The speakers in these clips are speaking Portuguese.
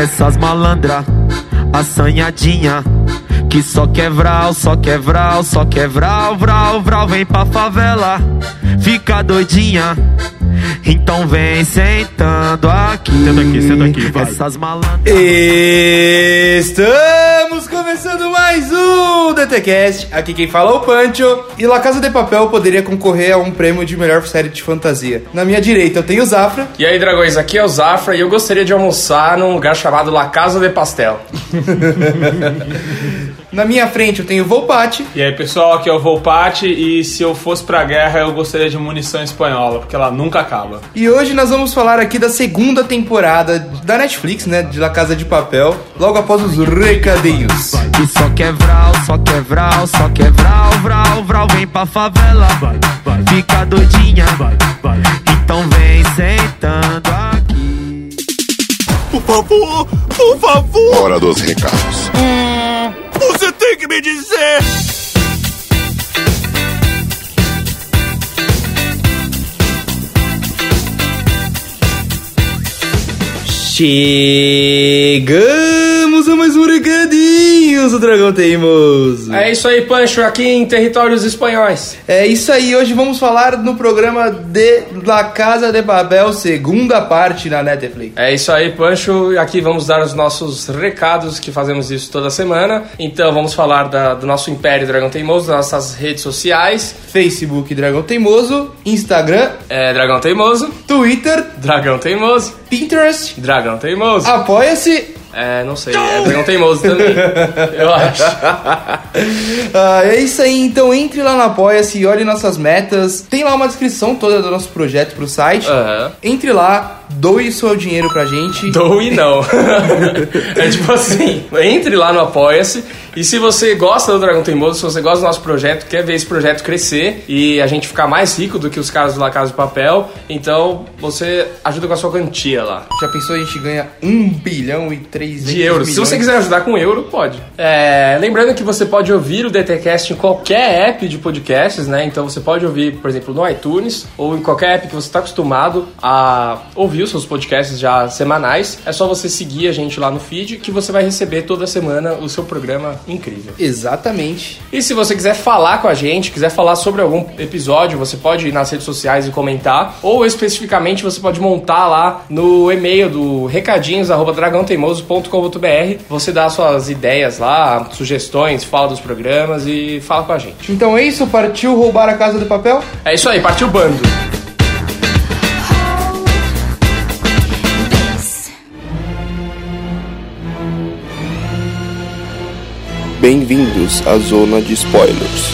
Essas malandra, assanhadinha. Que só quer vral, só quer vral, só quer vral, vral, vral. Vem pra favela, fica doidinha. Então vem sentando aqui. Senta aqui, senta aqui, vai. Essas malandras. Estamos começando mais um DTCast. Aqui quem fala é o Pancho. E La Casa de Papel poderia concorrer a um prêmio de melhor série de fantasia. Na minha direita eu tenho o Zafra. E aí, dragões, aqui é o Zafra e eu gostaria de almoçar num lugar chamado La Casa de Pastel. Na minha frente eu tenho o Volpati. E aí, pessoal, aqui é o Volpati e se eu fosse pra guerra eu gostaria de munição espanhola, porque ela nunca acaba. E hoje nós vamos falar aqui da segunda temporada da Netflix, né? De La Casa de Papel. Logo após os recadinhos. Que só quer vral, só quer vral, só quer vral, vral, vral. Vem pra favela, fica doidinha. Então vem sentando aqui. Por favor, por favor, Hora dos recados. Você tem que me dizer. Um recadinhos do Dragão Teimoso. É isso aí, Pancho, aqui em territórios espanhóis. É isso aí, hoje vamos falar no programa de La Casa de Papel, segunda parte na Netflix. É isso aí, Pancho. Aqui vamos dar os nossos recados, que fazemos isso toda semana. Então vamos falar da- do nosso Império Dragão Teimoso, das nossas redes sociais. Facebook Dragão Teimoso, Instagram, É Dragão Teimoso, Twitter, Dragão Teimoso, Pinterest, Dragão Teimoso. apoia-se. É, não sei, é Dragão Teimoso também. Eu acho. Ah, é isso aí, então entre lá no Apoia-se e olhe nossas metas. Tem lá uma descrição toda do nosso projeto pro site. Aham. Entre lá, doe seu dinheiro pra gente. Dou e não. é tipo assim, entre lá no Apoia-se. E se você gosta do Dragão Teimoso, se você gosta do nosso projeto, quer ver esse projeto crescer e a gente ficar mais rico do que os caras do La Casa de Papel, então você ajuda com a sua quantia lá. Já pensou a gente ganha 1 bilhão e 3 De euros. Se você quiser ajudar com euro, pode. É, lembrando que você pode ouvir o DTCast em qualquer app de podcasts, né? Então você pode ouvir, por exemplo, no iTunes ou em qualquer app que você está acostumado a ouvir os seus podcasts já semanais. É só você seguir a gente lá no feed que você vai receber toda semana o seu programa incrível. Exatamente. E se você quiser falar com a gente, quiser falar sobre algum episódio, você pode ir nas redes sociais e comentar. Ou especificamente você pode montar lá no e-mail do recadinhos.dragãoteimoso.com.br. Você dá suas ideias lá, sugestões, fala dos programas e fala com a gente. Então é isso, partiu roubar a Casa de Papel? É isso aí, partiu o bando. Bem-vindos à zona de spoilers.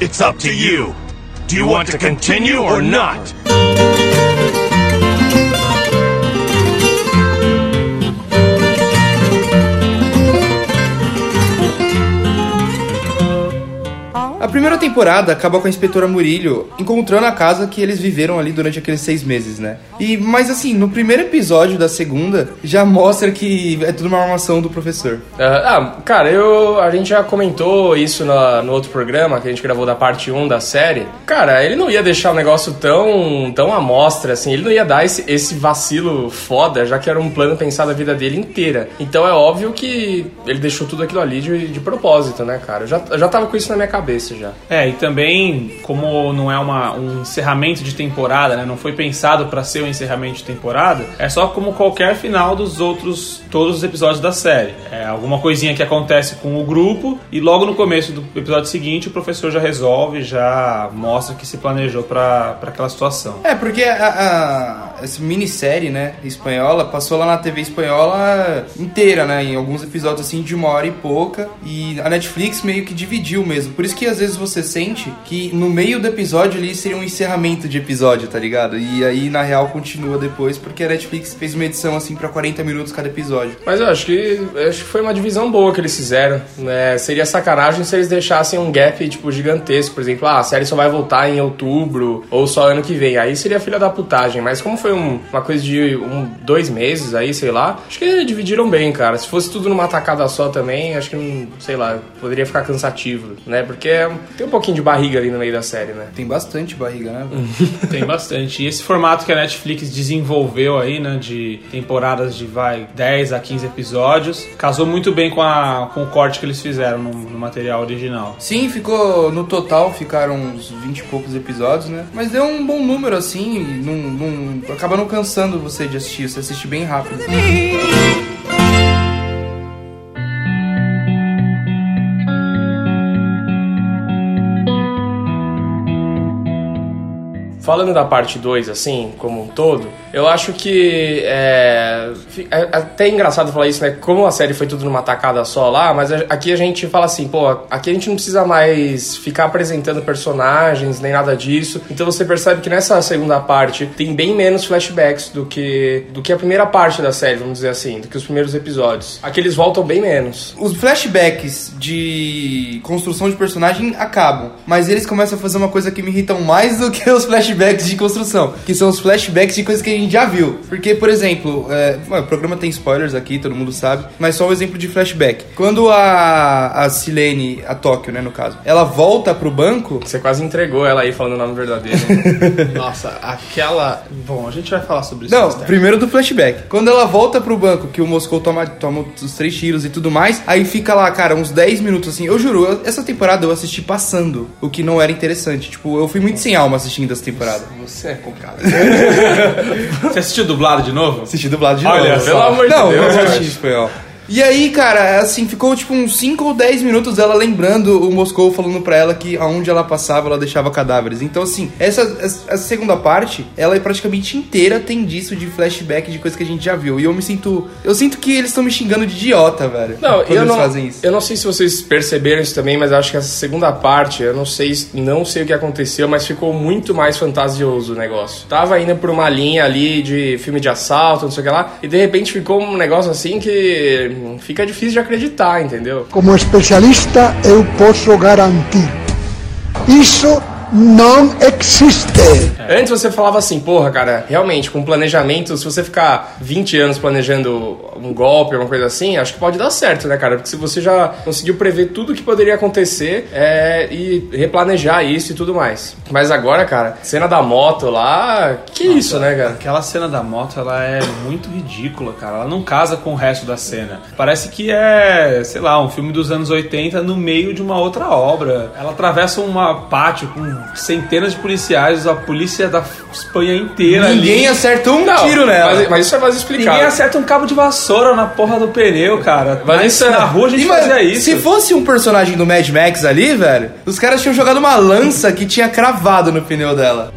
It's up to you. Do you want to continue or not? Temporada acaba com a inspetora Murilho encontrando a casa que eles viveram ali durante aqueles seis meses, né? E, mas assim, no primeiro episódio da segunda, já mostra que é tudo uma armação do professor. Ah, ah, cara, eu, a gente já comentou isso na- no outro programa que a gente gravou da parte 1 da série. Cara, ele não ia deixar o negócio tão, tão à mostra, assim. Ele não ia dar esse, esse vacilo foda, já que era um plano pensado a vida dele inteira. Então é óbvio que ele deixou tudo aquilo ali de, de propósito, né, cara? Eu já, eu já tava com isso na minha cabeça já. É, e também, como não é uma, um encerramento de temporada, né? Não foi pensado pra ser um encerramento de temporada, é só como qualquer final dos outros, todos os episódios da série. É alguma coisinha que acontece com o grupo e logo no começo do episódio seguinte o professor já resolve, já mostra que se planejou pra aquela situação. É, porque a, a- essa minissérie, né, espanhola, passou lá na TV espanhola inteira, né, em alguns episódios assim de uma hora e pouca. E a Netflix meio que dividiu mesmo. Por isso que às vezes você que no meio do episódio ali seria um encerramento de episódio, tá ligado? E aí na real continua depois, porque a Netflix fez uma edição assim pra 40 minutos cada episódio. Mas eu acho que acho que foi uma divisão boa que eles fizeram. Né? Seria sacanagem se eles deixassem um gap tipo gigantesco, por exemplo, ah, a série só vai voltar em outubro ou só ano que vem. Aí seria filha da putagem. Mas como foi um- uma coisa de um, dois meses aí, sei lá, acho que dividiram bem, cara. Se fosse tudo numa tacada só também, acho que não, sei lá, poderia ficar cansativo, né? Porque é Tem um pouquinho de barriga ali no meio da série, né? Tem bastante barriga, né? Tem bastante. E esse formato que a Netflix desenvolveu aí, né, de temporadas de vai 10 a 15 episódios, casou muito bem com, a, com o corte que eles fizeram no, no material original. Sim, ficou. No total ficaram uns 20 e poucos episódios, né? Mas deu um bom número assim, e não, não, acaba não cansando você de assistir, você assiste bem rápido. Falando da parte 2, assim, como um todo, eu acho que é, fi- é até engraçado falar isso, né? Como a série foi tudo numa tacada só lá, mas aqui a gente fala assim, pô, aqui a gente não precisa mais ficar apresentando personagens, nem nada disso. Então você percebe que nessa segunda parte tem bem menos flashbacks do que, do que a primeira parte da série, vamos dizer assim, do que os primeiros episódios. Aqui eles voltam bem menos. Os flashbacks de construção de personagem acabam, mas eles começam a fazer uma coisa que me irritam mais do que os flashbacks de construção, que são os flashbacks de coisas que a gente já viu. Porque, por exemplo, é, o programa tem spoilers aqui, todo mundo sabe, mas só um exemplo de flashback. Quando a, a Silene, a Tóquio, né, no caso, ela volta pro banco, Você quase entregou ela aí falando o nome verdadeiro. Nossa, aquela. Bom, a gente vai falar sobre isso. Não, primeiro do flashback. Quando ela volta pro banco, que o Moscou toma, toma os três tiros e tudo mais, aí fica lá, cara, uns 10 minutos assim. Eu juro, eu- essa temporada eu assisti passando, o que não era interessante. Tipo, eu fui muito sem alma assistindo essa temporada. Você é complicado. Você assistiu dublado de novo? Assisti dublado de Olha novo. só. Pelo amor de não, Deus, eu cara. assisti em espanhol. E aí, cara, assim, ficou tipo uns 5 ou 10 minutos dela lembrando o Moscou falando pra ela que aonde ela passava ela deixava cadáveres. Então, assim, essa, essa segunda parte, ela é praticamente inteira tem disso de flashback de coisa que a gente já viu. E eu me sinto. Eu sinto que eles estão me xingando de idiota, velho. Não, eu eles não, fazem isso. eu não sei se vocês perceberam isso também, mas acho que essa segunda parte, eu não sei, não sei o que aconteceu, mas ficou muito mais fantasioso o negócio. Tava indo por uma linha ali de filme de assalto, não sei o que lá, e de repente ficou um negócio assim que fica difícil de acreditar, entendeu? Como especialista, eu posso garantir. Isso não existe. Antes você falava assim, porra, cara, realmente, com planejamento, se você ficar 20 anos planejando um golpe, alguma coisa assim, acho que pode dar certo, né, cara? Porque se você já conseguiu prever tudo o que poderia acontecer é, e replanejar isso e tudo mais. Mas agora, cara, cena da moto lá, que isso, né, cara? Aquela cena da moto, ela é muito ridícula, cara. Ela não casa com o resto da cena. Parece que é, sei lá, um filme dos anos 80 no meio de uma outra obra. Ela atravessa uma pátio com centenas de policiais, a polícia da Espanha inteira Ninguém ali. acerta um Não, tiro nela. Mas, mas isso é mais explicado. Ninguém acerta um cabo de vassoura na porra do pneu, cara. Mas Mas isso é- na rua a gente E, fazia isso. Se fosse um personagem do Mad Max ali, velho, os caras tinham jogado uma lança que tinha cravado no pneu dela.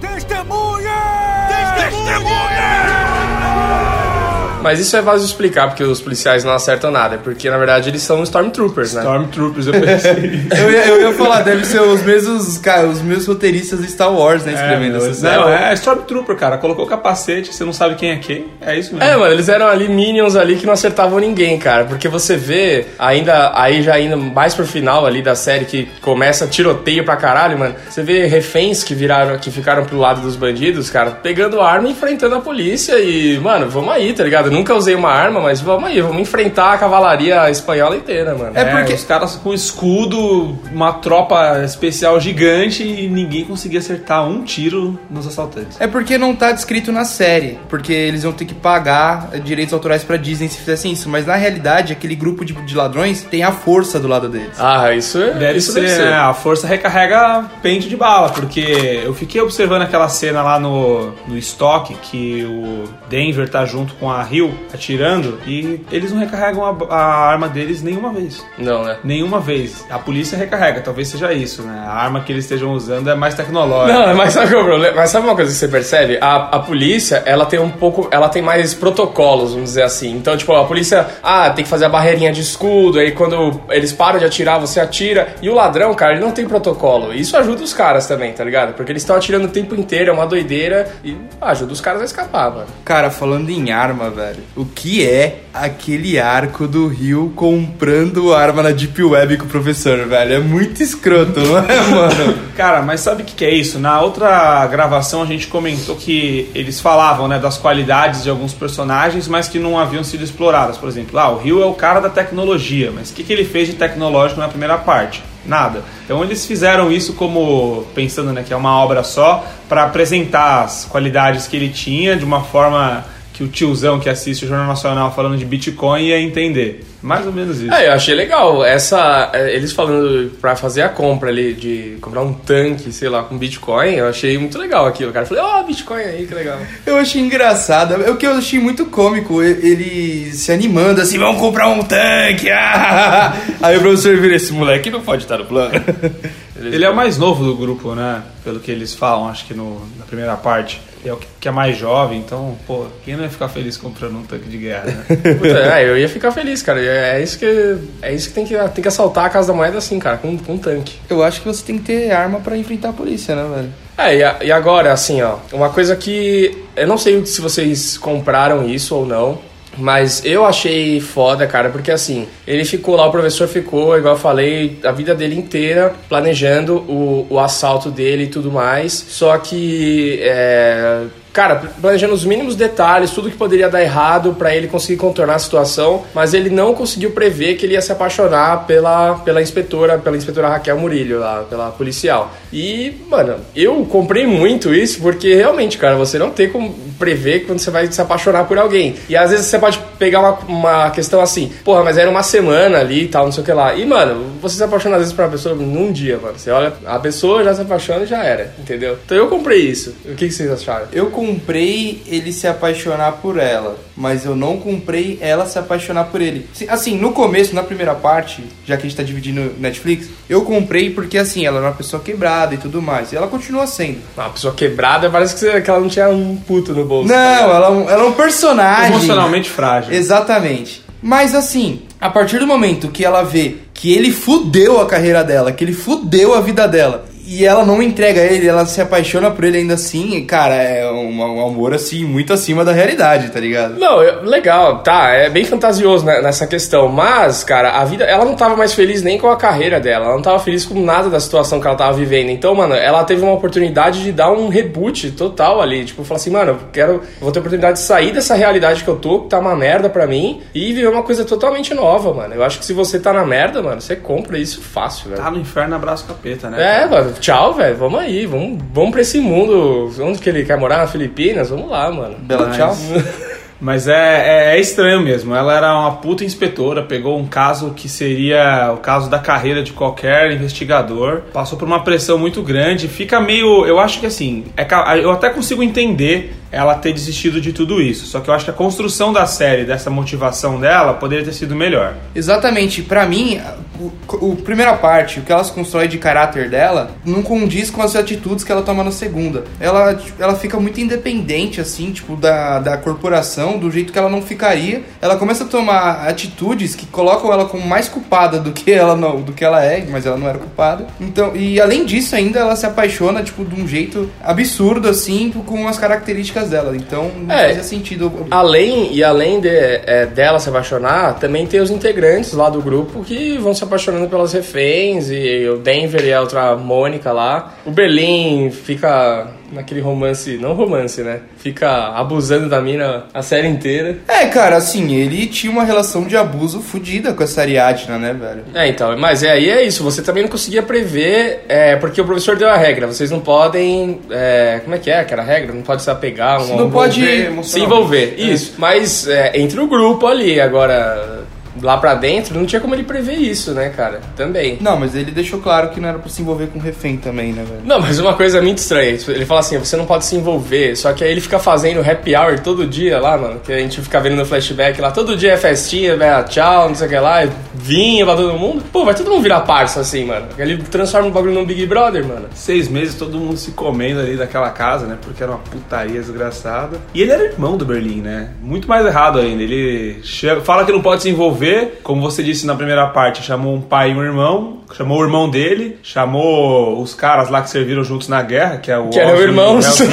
Mas isso é fácil de explicar, porque os policiais não acertam nada. Porque, na verdade, eles são Stormtroopers, né? Stormtroopers, eu pensei. Eu ia, eu ia falar, deve ser os mesmos, cara, os meus roteiristas de Star Wars, né, escrevendo essa série. não, é Stormtrooper, cara. Colocou o capacete, você não sabe quem é quem. É isso mesmo. É, mano, eles eram ali minions ali que não acertavam ninguém, cara. Porque você vê, ainda aí já indo mais pro final ali da série que começa tiroteio pra caralho, mano. Você vê reféns que viraram, que ficaram pro lado dos bandidos, cara, pegando arma e enfrentando a polícia e, mano, vamos aí, tá ligado? Eu nunca usei uma arma, mas vamos aí, vamos enfrentar a cavalaria espanhola inteira, mano. É porque- os caras com escudo, uma tropa especial gigante e ninguém conseguia acertar um tiro nos assaltantes. É porque não tá descrito na série, porque eles vão ter que pagar direitos autorais pra Disney se fizessem isso, mas na realidade aquele grupo de, de ladrões tem a força do lado deles. Ah, isso é. Deve isso ser, né? A força recarrega pente de bala, porque eu fiquei observando aquela cena lá no, no estoque que o Denver tá junto com a Rio atirando e eles não recarregam a, a arma deles nenhuma vez. Não, né? Nenhuma vez. A polícia recarrega, talvez seja isso, né? A arma que eles estejam usando é mais tecnológica. Não, mas sabe é o problema? Mas sabe uma coisa que você percebe? A, a polícia, ela tem um pouco. Ela tem mais protocolos, vamos dizer assim. Então, tipo, a polícia, ah, tem que fazer a barreirinha de escudo, aí quando eles param de atirar, você atira. E o ladrão, cara, ele não tem protocolo. Isso ajuda os caras também, tá ligado? Porque eles estão atirando o tempo inteiro, é uma doideira e ajuda os caras a escapar, mano. Cara, falando em arma, velho, velho. O que é aquele arco do Rio comprando arma na Deep Web com o professor, velho? É muito escroto, não é, mano? Cara, mas sabe o que, que é isso? Na outra gravação a gente comentou que eles falavam né, das qualidades de alguns personagens, mas que não haviam sido exploradas. Por exemplo, ah, o Rio é o cara da tecnologia, mas o que, que ele fez de tecnológico na primeira parte? Nada. Então eles fizeram isso como pensando né, que é uma obra só para apresentar as qualidades que ele tinha de uma forma que o tiozão que assiste o Jornal Nacional falando de Bitcoin ia entender. Mais ou menos isso. É, eu achei legal. Essa, é, eles falando pra fazer a compra ali, de comprar um tanque, sei lá, com Bitcoin, eu achei muito legal aquilo. O cara falou, ó, oh, Bitcoin aí, que legal. Eu achei engraçado. É o que eu achei muito cômico. Ele se animando assim, vamos comprar um tanque. ah!" Aí o professor vira, esse moleque não pode estar no plano. Ele é o mais novo do grupo, né? Pelo que eles falam, acho que no, na primeira parte. É o que, é mais jovem, então, pô, quem não ia ficar feliz comprando um tanque de guerra, né? Puta, é, eu ia ficar feliz, cara. É isso que, é isso que tem que tem que assaltar a casa da moeda assim, cara, com, com um tanque. Eu acho que você tem que ter arma pra enfrentar a polícia, né, velho? É, e, a- e agora, assim, ó, uma coisa que eu não sei se vocês compraram isso ou não, mas eu achei foda, cara, porque assim, ele ficou lá, o professor ficou, igual eu falei, a vida dele inteira planejando o, o assalto dele e tudo mais, só que, é, cara, planejando os mínimos detalhes, tudo que poderia dar errado pra ele conseguir contornar a situação, mas ele não conseguiu prever que ele ia se apaixonar pela, pela inspetora, pela inspetora Raquel Murillo, lá, pela policial. E, mano, eu comprei muito isso porque realmente, cara, você não tem como prever quando você vai se apaixonar por alguém. E às vezes você pode pegar uma, uma questão assim, porra, mas era uma semana ali e tal, não sei o que lá. E, mano, você se apaixona às vezes por uma pessoa num dia, mano. Você olha, a pessoa já se apaixona e já era, entendeu? Então eu comprei isso. O que, que vocês acharam? Eu comprei ele se apaixonar por ela, mas eu não comprei ela se apaixonar por ele. Assim, no começo, na primeira parte, já que a gente tá dividindo Netflix, eu comprei porque assim, ela era uma pessoa quebrada e tudo mais. E ela continua sendo. Uma pessoa quebrada, parece que, você- que ela não tinha um puto no bolso. Não, ela, é um- ela é um personagem. Emocionalmente frágil. Exatamente. Mas assim, a partir do momento que ela vê que ele fudeu a carreira dela, que ele fudeu a vida dela, e ela não entrega ele, ela se apaixona por ele ainda assim, e, cara, é um, um amor assim, muito acima da realidade, tá ligado? Não, eu- legal, tá, é bem fantasioso né, nessa questão, mas, cara, a vida, ela não tava mais feliz nem com a carreira dela, ela não tava feliz com nada da situação que ela tava vivendo. Então, mano, ela teve uma oportunidade de dar um reboot total ali, tipo, falar assim, mano, eu quero, vou ter a oportunidade de sair dessa realidade que eu tô, que tá uma merda pra mim, e viver uma coisa totalmente nova, mano. Eu acho que se você tá na merda, mano, você compra isso fácil, velho. Tá no inferno, abraço capeta, né? É, mano, tchau, velho. Vamos aí, vamos, vamos pra esse mundo. Onde que ele quer morar? Na Filipinas? Vamos lá, mano. Bela Mas- tchau. Mas é, é, é estranho mesmo. Ela era uma puta inspetora, pegou um caso que seria o caso da carreira de qualquer investigador, passou por uma pressão muito grande, fica meio. Eu acho que assim, é eu até consigo entender ela ter desistido de tudo isso. Só que eu acho que a construção da série, dessa motivação dela, poderia ter sido melhor. Exatamente, pra mim, o, o primeira parte, o que ela se constrói de caráter dela, não condiz com as atitudes que ela toma na segunda. Ela, ela fica muito independente, assim, tipo, da, da corporação, do jeito que ela não ficaria. Ela começa a tomar atitudes que colocam ela como mais culpada do que ela não, do que ela é, mas ela não era culpada. Então, e além disso, ainda ela se apaixona, tipo, de um jeito absurdo, assim, com as características dela. Então, não É. fazia sentido. Além e além de, é, dela se apaixonar, também tem os integrantes lá do grupo que vão se apaixonando pelas reféns e o Denver e a outra Mônica lá. O Berlim fica naquele romance, não romance, né? Fica abusando da mina a série inteira. É, cara, assim, ele tinha uma relação de abuso fodida com essa Ariadna, né, velho? É, então, mas é, aí é isso, você também não conseguia prever, é, porque o professor deu a regra, vocês não podem, é, como é que é aquela regra? Não pode se apegar, um, Não pode se envolver, isso. Mas é, entre o grupo ali, agora lá pra dentro, não tinha como ele prever isso, né, cara? Também. Não, mas ele deixou claro que não era pra se envolver com refém também, né, velho? Não, mas uma coisa muito estranha. Ele fala assim: você não pode se envolver. Só que aí ele fica fazendo happy hour todo dia lá, mano. Que a gente fica vendo no flashback lá. Todo dia é festinha, velho, tchau, não sei o que lá. Vinho pra todo mundo. Pô, vai todo mundo virar parça assim, mano. Ele transforma o bagulho num Big Brother, mano. Seis meses todo mundo se comendo ali daquela casa, né? Porque era uma putaria desgraçada. E ele era irmão do Berlim, né? Muito mais errado ainda. Ele chega- fala que não pode se envolver, como você disse na primeira parte, chamou um pai e um irmão, chamou o irmão dele, chamou os caras lá que serviram juntos na guerra, que é o Que eram irmãos.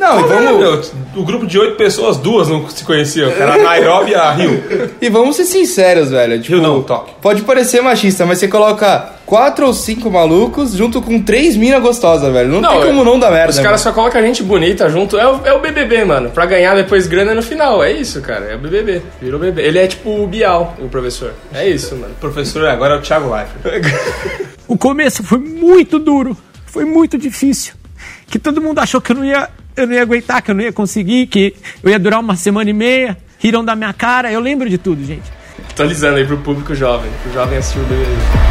Não, e vamos, Meu, o grupo de oito pessoas, duas não se conheciam. Era a Nairobi e a Rio. e vamos ser sinceros, velho. Tipo, Rio não, Tóquio. Pode parecer machista, mas você coloca quatro ou cinco malucos junto com três minas gostosas, velho. Não, tem como não dar merda. Os caras só colocam a gente bonita junto. É o, é o BBB, mano. Pra ganhar depois grana no final. É isso, cara. É o BBB. Virou BBB. Ele é tipo o Bial, o professor. É isso, mano. Professor, agora é o Thiago Leifert. O começo foi muito duro, foi muito difícil. Que todo mundo achou que eu não ia, eu não ia aguentar, que eu não ia conseguir, que eu ia durar uma semana e meia. Riram da minha cara, eu lembro de tudo, gente. Atualizando aí pro público jovem. Pro jovem assistir o BBB.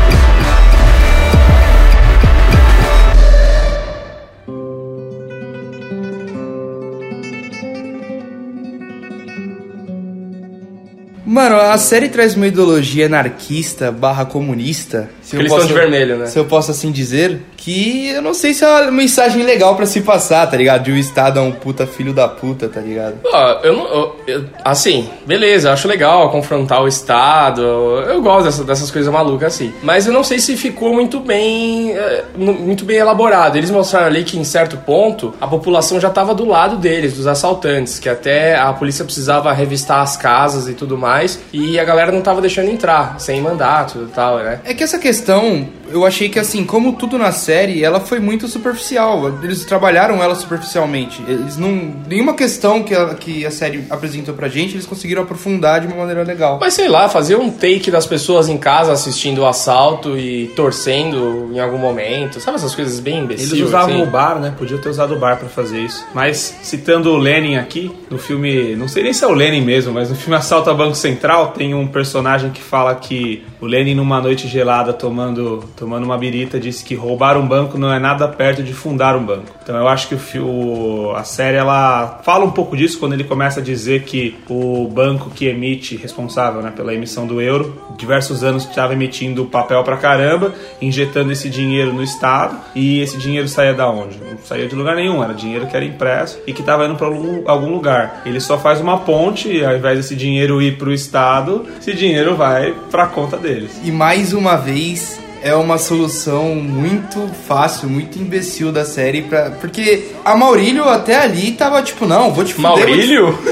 Mano, a série traz uma ideologia anarquista barra comunista. Se Eles estão de vermelho, né? Se eu posso assim dizer, que eu não sei se é uma mensagem legal pra se passar, tá ligado? De o Estado é um puta filho da puta, tá ligado? Ó, eu não. eu- eu- assim, beleza, acho legal confrontar o Estado. Eu gosto dessa- dessas coisas malucas assim. Mas eu não sei se ficou muito bem. é, mu- muito bem elaborado. Eles mostraram ali que em certo ponto a população já tava do lado deles, dos assaltantes, que até a polícia precisava revistar as casas e tudo mais. E a galera não tava deixando entrar, sem mandato e tal, né? É que essa questão, eu achei que assim, como tudo na série, ela foi muito superficial. Eles trabalharam ela superficialmente. Eles não. Nenhuma questão que a, que a série apresentou pra gente, eles conseguiram aprofundar de uma maneira legal. Mas sei lá, fazer um take das pessoas em casa assistindo o assalto e torcendo em algum momento. Sabe essas coisas bem imbecis? Eles usavam assim? o bar, né? Podia ter usado o bar pra fazer isso. Mas, citando o Lenin aqui, no filme. Não sei nem se é o Lenin mesmo, mas no filme Assalto a Banco Central tem um personagem que fala que o Lenin, numa noite gelada, tomando, tomando uma birita, disse que roubar um banco não é nada perto de fundar um banco. Então eu acho que o, a série ela fala um pouco disso quando ele começa a dizer que o banco que emite, responsável né, pela emissão do euro, diversos anos estava emitindo papel pra caramba, injetando esse dinheiro no Estado, e esse dinheiro saía da onde? Não saía de lugar nenhum, era dinheiro que era impresso e que estava indo para algum, lugar. Ele só faz uma ponte, ao invés desse dinheiro ir pro Estado, esse dinheiro vai pra conta deles. E mais uma vez é uma solução muito fácil, muito imbecil da série pra, porque a Maurílio até ali tava tipo, não, vou te fuder, te Maurílio?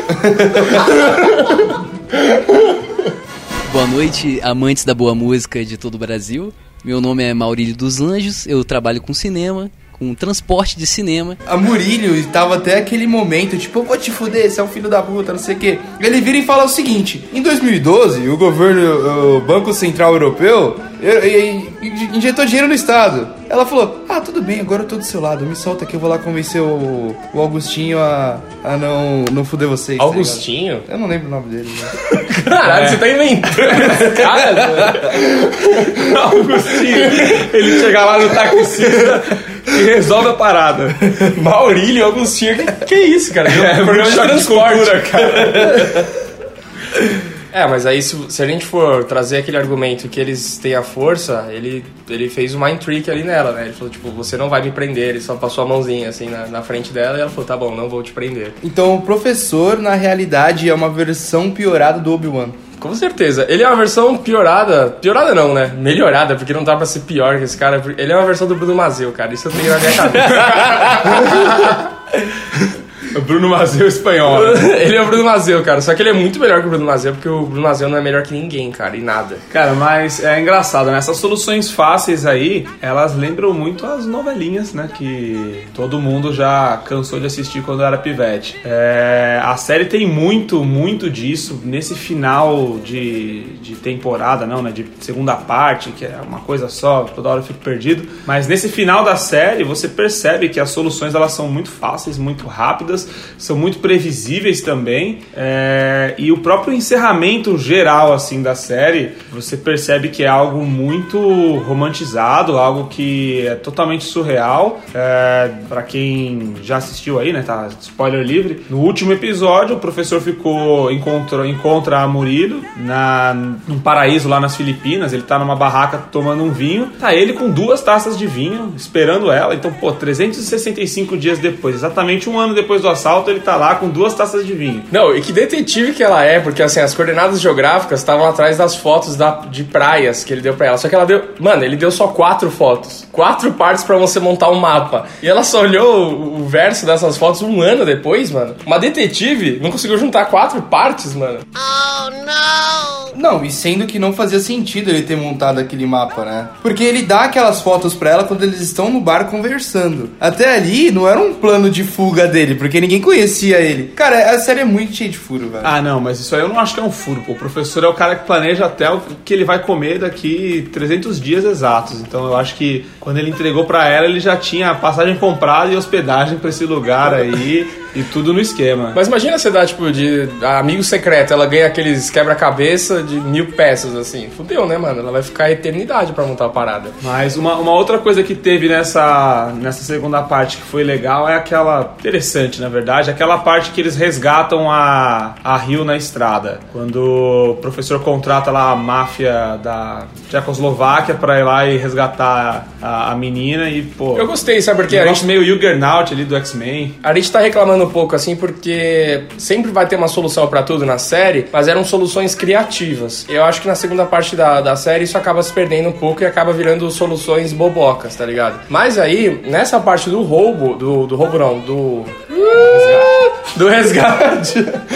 Boa noite, amantes da boa música de todo o Brasil. Meu nome é Maurílio dos Anjos, eu trabalho com cinema, com transporte de cinema. A Murilo tava até aquele momento, tipo, eu vou te fuder, você é um filho da puta, não sei o quê. Ele vira e fala o seguinte: em 2012, o governo, o Banco Central Europeu, injetou dinheiro no Estado. Ela falou: Ah, tudo bem, agora eu tô do seu lado, me solta que eu vou lá convencer o, o Augustinho a, a não, não fuder vocês. tá? Augustinho? eu não lembro o nome dele. né? Caralho, você tá inventando esse cara. Augustinho, ele chega lá no taxista e resolve a parada. Maurílio Augustinho. Que, que isso, cara? É, um programa de transporte. cultura, cara. É, mas aí se, se a gente for trazer aquele argumento que eles têm a força, ele, ele fez um mind trick ali nela, né? Ele falou, tipo, você não vai me prender. Ele só passou a mãozinha assim na, na frente dela e ela falou, tá bom, não vou te prender. Então, o professor, na realidade, é uma versão piorada do Obi-Wan. Com certeza. Ele é uma versão piorada. Piorada não, né? Melhorada, porque não dá pra ser pior que esse cara. Ele é uma versão do Bruno Mazeu, cara. Isso eu tenho na minha cabeça. O Bruno Mazeu espanhol. né? ele é o Bruno Mazeu, cara. Só que ele é muito melhor que o Bruno Mazeu, porque o Bruno Mazeu não é melhor que ninguém, cara, e nada. Cara, mas é engraçado, né? Essas soluções fáceis aí, elas lembram muito as novelinhas, né? Que todo mundo já cansou de assistir quando era pivete. É, a série tem muito, muito disso nesse final de, de temporada, não, né? De segunda parte, que é uma coisa só, toda hora eu fico perdido. Mas nesse final da série, você percebe que as soluções elas são muito fáceis, muito rápidas, são muito previsíveis também. É, e o próprio encerramento geral, assim, da série, você percebe que é algo muito romantizado, algo que é totalmente surreal. É, para quem já assistiu aí, né? Tá spoiler livre. No último episódio, o professor ficou encontrou, encontra a Murilo na num paraíso lá nas Filipinas. Ele tá numa barraca tomando um vinho. Tá ele com duas taças de vinho esperando ela. Então, pô, 365 dias depois, exatamente um ano depois do assalto ele tá lá com duas taças de vinho. Não, e que detetive que ela é, porque assim, as coordenadas geográficas estavam atrás das fotos da, de praias que ele deu pra ela. Só que ela deu. Mano, ele deu só quatro fotos. Quatro partes pra você montar um mapa. E ela só olhou o, o verso dessas fotos um ano depois, mano. Uma detetive não conseguiu juntar quatro partes, mano. Não, e sendo que não fazia sentido ele ter montado aquele mapa, né? Porque ele dá aquelas fotos pra ela quando eles estão no bar conversando. Até ali não era um plano de fuga dele, porque ninguém conhecia ele. Cara, a série é muito cheia de furo, velho. Ah, não, mas isso aí eu não acho que é um furo. pô. O professor é o cara que planeja até o que ele vai comer daqui 300 dias exatos. Então eu acho que quando ele entregou pra ela, ele já tinha passagem comprada e hospedagem pra esse lugar aí e tudo no esquema. Mas imagina você dar, tipo, de amigo secreto, ela ganha aqueles quebra-cabeça de mil peças, assim. Fudeu, né, mano? Ela vai ficar a eternidade pra montar a parada. Mas uma, uma outra coisa que teve nessa, nessa segunda parte que foi legal é aquela. interessante, na verdade, aquela parte que eles resgatam a, a Rio na estrada. Quando o professor contrata lá a máfia da Tchecoslováquia pra ir lá e resgatar a, a menina e, pô. Eu gostei, sabe por quê? Um A gente, meio Juggernaut ali do X-Men. a gente tá reclamando um pouco, assim, porque sempre vai ter uma solução pra tudo na série, mas eram soluções criativas. Eu acho que na segunda parte da, da série isso acaba se perdendo um pouco e acaba virando soluções bobocas, tá ligado? Mas aí, nessa parte do roubo, do, do roubo não, do... Do resgate.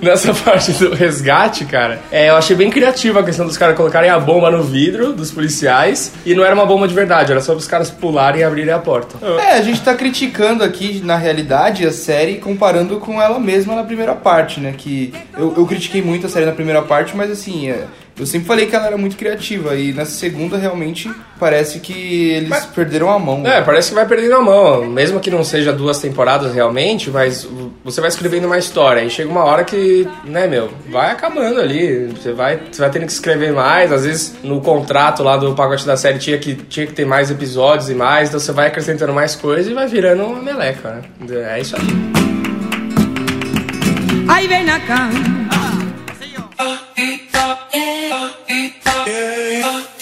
Nessa parte do resgate, cara, é, eu achei bem criativa a questão dos caras colocarem a bomba no vidro dos policiais e não era uma bomba de verdade, era só os caras pularem e abrirem a porta. É, a gente tá criticando aqui, na realidade, a série comparando com ela mesma na primeira parte, né? Que eu, eu critiquei muito a série na primeira parte, mas assim, é, eu sempre falei que ela era muito criativa. E nessa segunda, realmente, parece que eles perderam a mão. É, parece que vai perdendo a mão, mesmo que não seja duas temporadas realmente, mas você vai escrevendo uma história e chega uma hora que, né, meu, vai acabando ali. Você vai, você vai tendo que escrever mais, às vezes no contrato lá do pacote da série tinha que, tinha que ter mais episódios e mais, então você vai acrescentando mais coisas e vai virando uma meleca, né? É isso aí. Ay, ven yeah.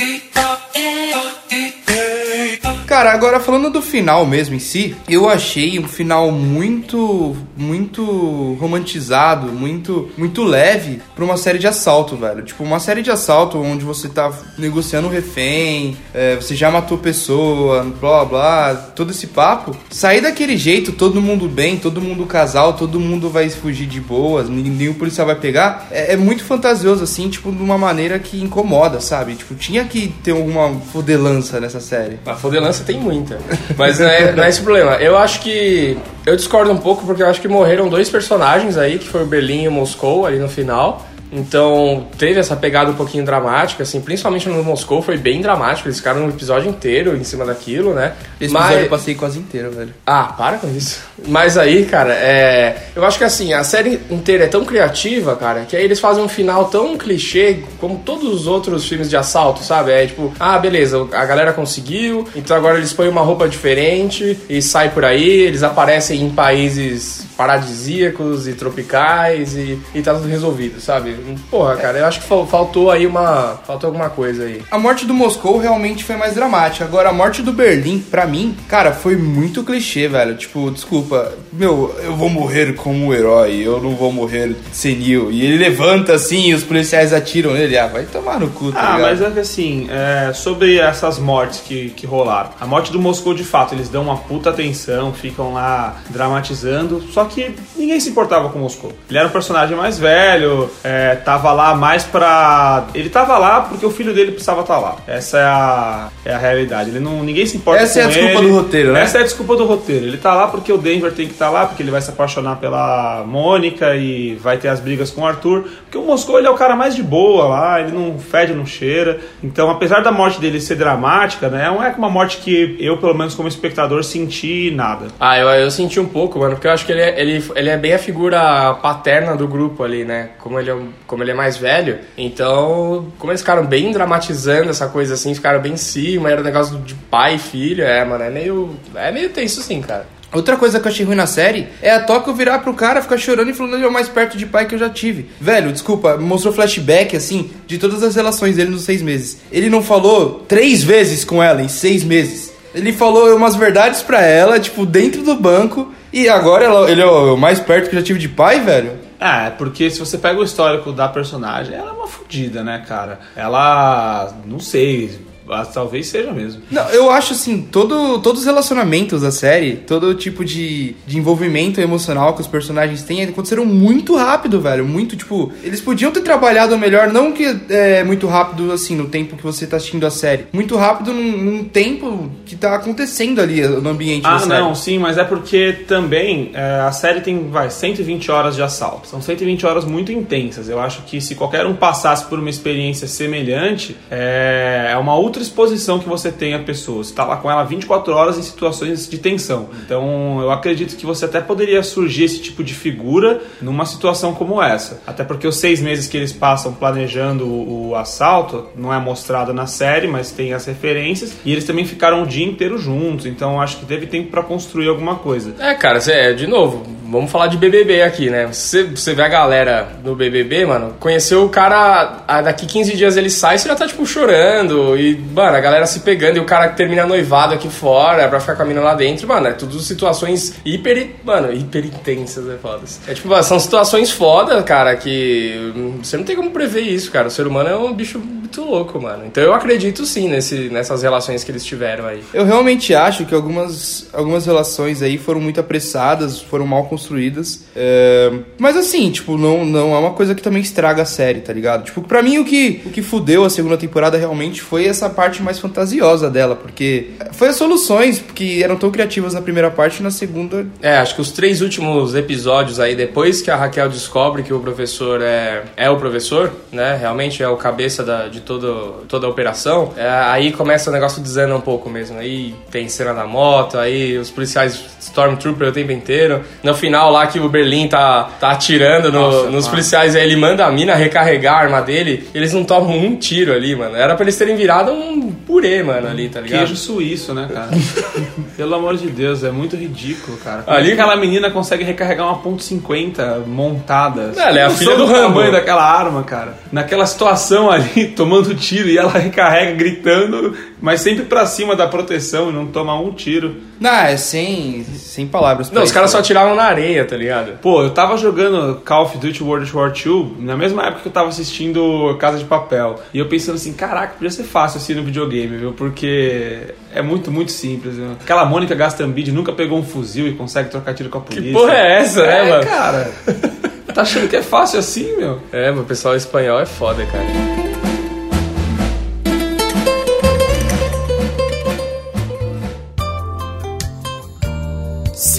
Cara, agora falando do final mesmo em si, eu achei um final muito, muito romantizado, muito, muito leve pra uma série de assalto, velho. Tipo, uma série de assalto onde você tá negociando um refém, é, você já matou pessoa, blá blá, todo esse papo. Sair daquele jeito, todo mundo bem, todo mundo casal, todo mundo vai fugir de boas, nenhum policial vai pegar, é, é muito fantasioso, assim, tipo, de uma maneira que incomoda, sabe? Tipo, tinha que ter alguma fodelança nessa série. A fodelança tem muita. Mas não é, não é esse problema. Eu acho que. Eu discordo um pouco porque eu acho que morreram dois personagens aí, que foi o Berlim e o Moscou ali no final. Então teve essa pegada um pouquinho dramática, assim, principalmente no Moscou foi bem dramático. Eles ficaram um episódio inteiro em cima daquilo, né? Esse Mas- episódio eu passei quase inteiro, velho. ah, para com isso. Mas aí, cara, é. Eu acho que assim, a série inteira é tão criativa, cara, que aí eles fazem um final tão clichê como todos os outros filmes de assalto, sabe? É tipo, ah, beleza, a galera conseguiu, então agora eles põem uma roupa diferente e sai por aí, eles aparecem em países paradisíacos e tropicais e, e tá tudo resolvido, sabe? Porra, cara, eu acho que fal- faltou aí uma. Faltou alguma coisa aí. A morte do Moscou realmente foi mais dramática. Agora, a morte do Berlim, pra mim, cara, foi muito clichê, velho. Tipo, desculpa, meu, eu vou morrer como um herói, eu não vou morrer senil. E ele levanta assim e os policiais atiram nele. Ah, vai tomar no cu, tá Ah, ligado? mas é que assim, é, sobre essas mortes que, que rolaram. A morte do Moscou, de fato, eles dão uma puta atenção, ficam lá dramatizando, só que ninguém se importava com o Moscou. Ele era um personagem mais velho, é, tava lá mais pra. Ele tava lá porque o filho dele precisava estar lá. Essa é a, é a realidade. Ele não, ninguém se importa Essa é com a desculpa ele. do roteiro, né? Essa é a desculpa do roteiro. Ele tá lá porque o Denver tem que estar lá, porque ele vai se apaixonar pela Mônica e vai ter as brigas com o Arthur. Porque o Moscou ele é o cara mais de boa lá, ele não fede, não cheira. Então, apesar da morte dele ser dramática, né? Não é uma morte que eu, pelo menos como espectador, senti nada. Ah, eu, eu senti um pouco, mano, porque eu acho que ele ele, ele é bem a figura paterna do grupo ali, né? Como ele, é, como ele é mais velho. Então, como eles ficaram bem dramatizando essa coisa assim, ficaram bem em cima, era um negócio de pai e filho, é, mano, é meio. É meio tenso sim, cara. Outra coisa que eu achei ruim na série é a Tóquio virar pro cara, ficar chorando e falando ele é o mais perto de pai que eu já tive. Velho, desculpa, mostrou flashback, assim, de todas as relações dele nos seis meses. Ele não falou três vezes com ela em seis meses. Ele falou umas verdades pra ela, tipo, dentro do banco. E agora ela- ele é o mais perto que eu já tive de pai, velho. É, porque se você pega o histórico da personagem, ela é uma fodida, né, cara? Ela. não sei. Ah, Talvez seja mesmo. Não, eu acho assim, todo, todos os relacionamentos da série, todo tipo de, de envolvimento emocional que os personagens têm aconteceram muito rápido, velho. Muito, tipo, eles podiam ter trabalhado melhor, não que é muito rápido, assim, no tempo que você tá assistindo a série. Muito rápido num, num tempo que tá acontecendo ali no ambiente da Ah, série. não, sim, mas é porque também é, a série tem, vai, 120 horas de assalto. São 120 horas muito intensas. Eu acho que se qualquer um passasse por uma experiência semelhante, é, é uma outra exposição que você tem a pessoa. Você tá lá com ela 24 horas em situações de tensão. Então, eu acredito que você até poderia surgir esse tipo de figura numa situação como essa. Até porque os seis meses que eles passam planejando o, assalto não é mostrado na série, mas tem as referências. E eles também ficaram o dia inteiro juntos. Então, acho que teve tempo pra construir alguma coisa. É, cara, cê, de novo, vamos falar de BBB aqui, né? Você, você vê a galera no BBB, mano, conheceu o cara, ah, daqui 15 dias ele sai, você já tá, tipo, chorando, e, mano, a galera se pegando, e o cara termina noivado aqui fora pra ficar com a mina lá dentro, mano, é tudo situações hiper, mano, hiper intensas, é foda. É tipo, são situações foda, cara, que hum, você não tem como prever isso, cara. O ser humano é um bicho muito louco, mano. Então eu acredito sim nesse, nessas relações que eles tiveram aí. Eu realmente acho que algumas, algumas relações aí foram muito apressadas, foram mal construídas. É, Mas assim, tipo, não, não é uma coisa que também estraga a série, tá ligado? Tipo, pra mim o que, o que fudeu a segunda temporada realmente foi essa parte mais fantasiosa dela, porque foi as soluções que eram tão criativas na primeira parte e na segunda. É, acho que os três últimos episódios aí, depois que a Raquel descobre que o professor é, é o professor, né? Realmente é o cabeça da, de todo, toda a operação, é, aí começa o negócio dizendo um pouco mesmo. Aí tem cena da moto, aí os policiais Stormtrooper o tempo inteiro. No final lá que o Berlim tá, tá atirando no- Nossa, nos mano. policiais, aí ele manda a mina recarregar a arma dele, eles não tomam um tiro ali, mano. Era pra eles terem virado um purê, mano, ali, tá ligado? Queijo suíço, né, cara? Pelo amor de Deus, é muito ridículo, cara. Como Ali- é que aquela menina consegue recarregar uma ponto .50 montada? Ela é a filha sou do Rambo. tamanho daquela arma, cara. Naquela situação ali, tomando tiro e ela recarrega gritando, mas sempre pra cima da proteção e não toma um tiro. Não, é sem, sem palavras. Não, os caras só né? atiravam na areia, tá ligado? Pô, eu tava jogando Call of Duty World War II na mesma época que eu tava assistindo Casa de Papel. E eu pensando assim, caraca, podia ser fácil assim no videogame, viu? Porque é muito, muito simples. Viu? Aquela Mônica Gastambide nunca pegou um fuzil e consegue trocar tiro com a polícia. Que porra é essa, né, É, mano? cara. Tá achando que é fácil assim, meu? É, o pessoal espanhol é foda, cara.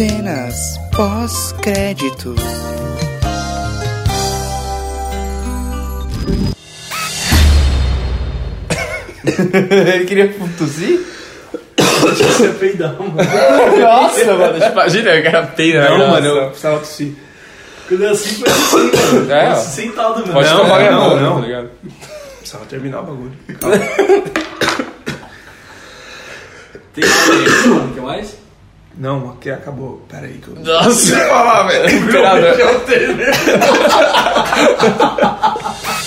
Cenas pós-créditos. Ele queria tossir? Você peidão, mano. Nossa, mano. Imagina, o cara peida Não, mano, eu precisava tossir. Quando é assim, foi assim, mano. É, ó. Sentado mesmo. Pode Não, tomar não, mão, não. tá ligado? Precisava terminar o bagulho. Tem mais aí, mano. Quer mais? Não, aqui acabou. Pera aí que eu. Nossa, falar, velho. Imperador.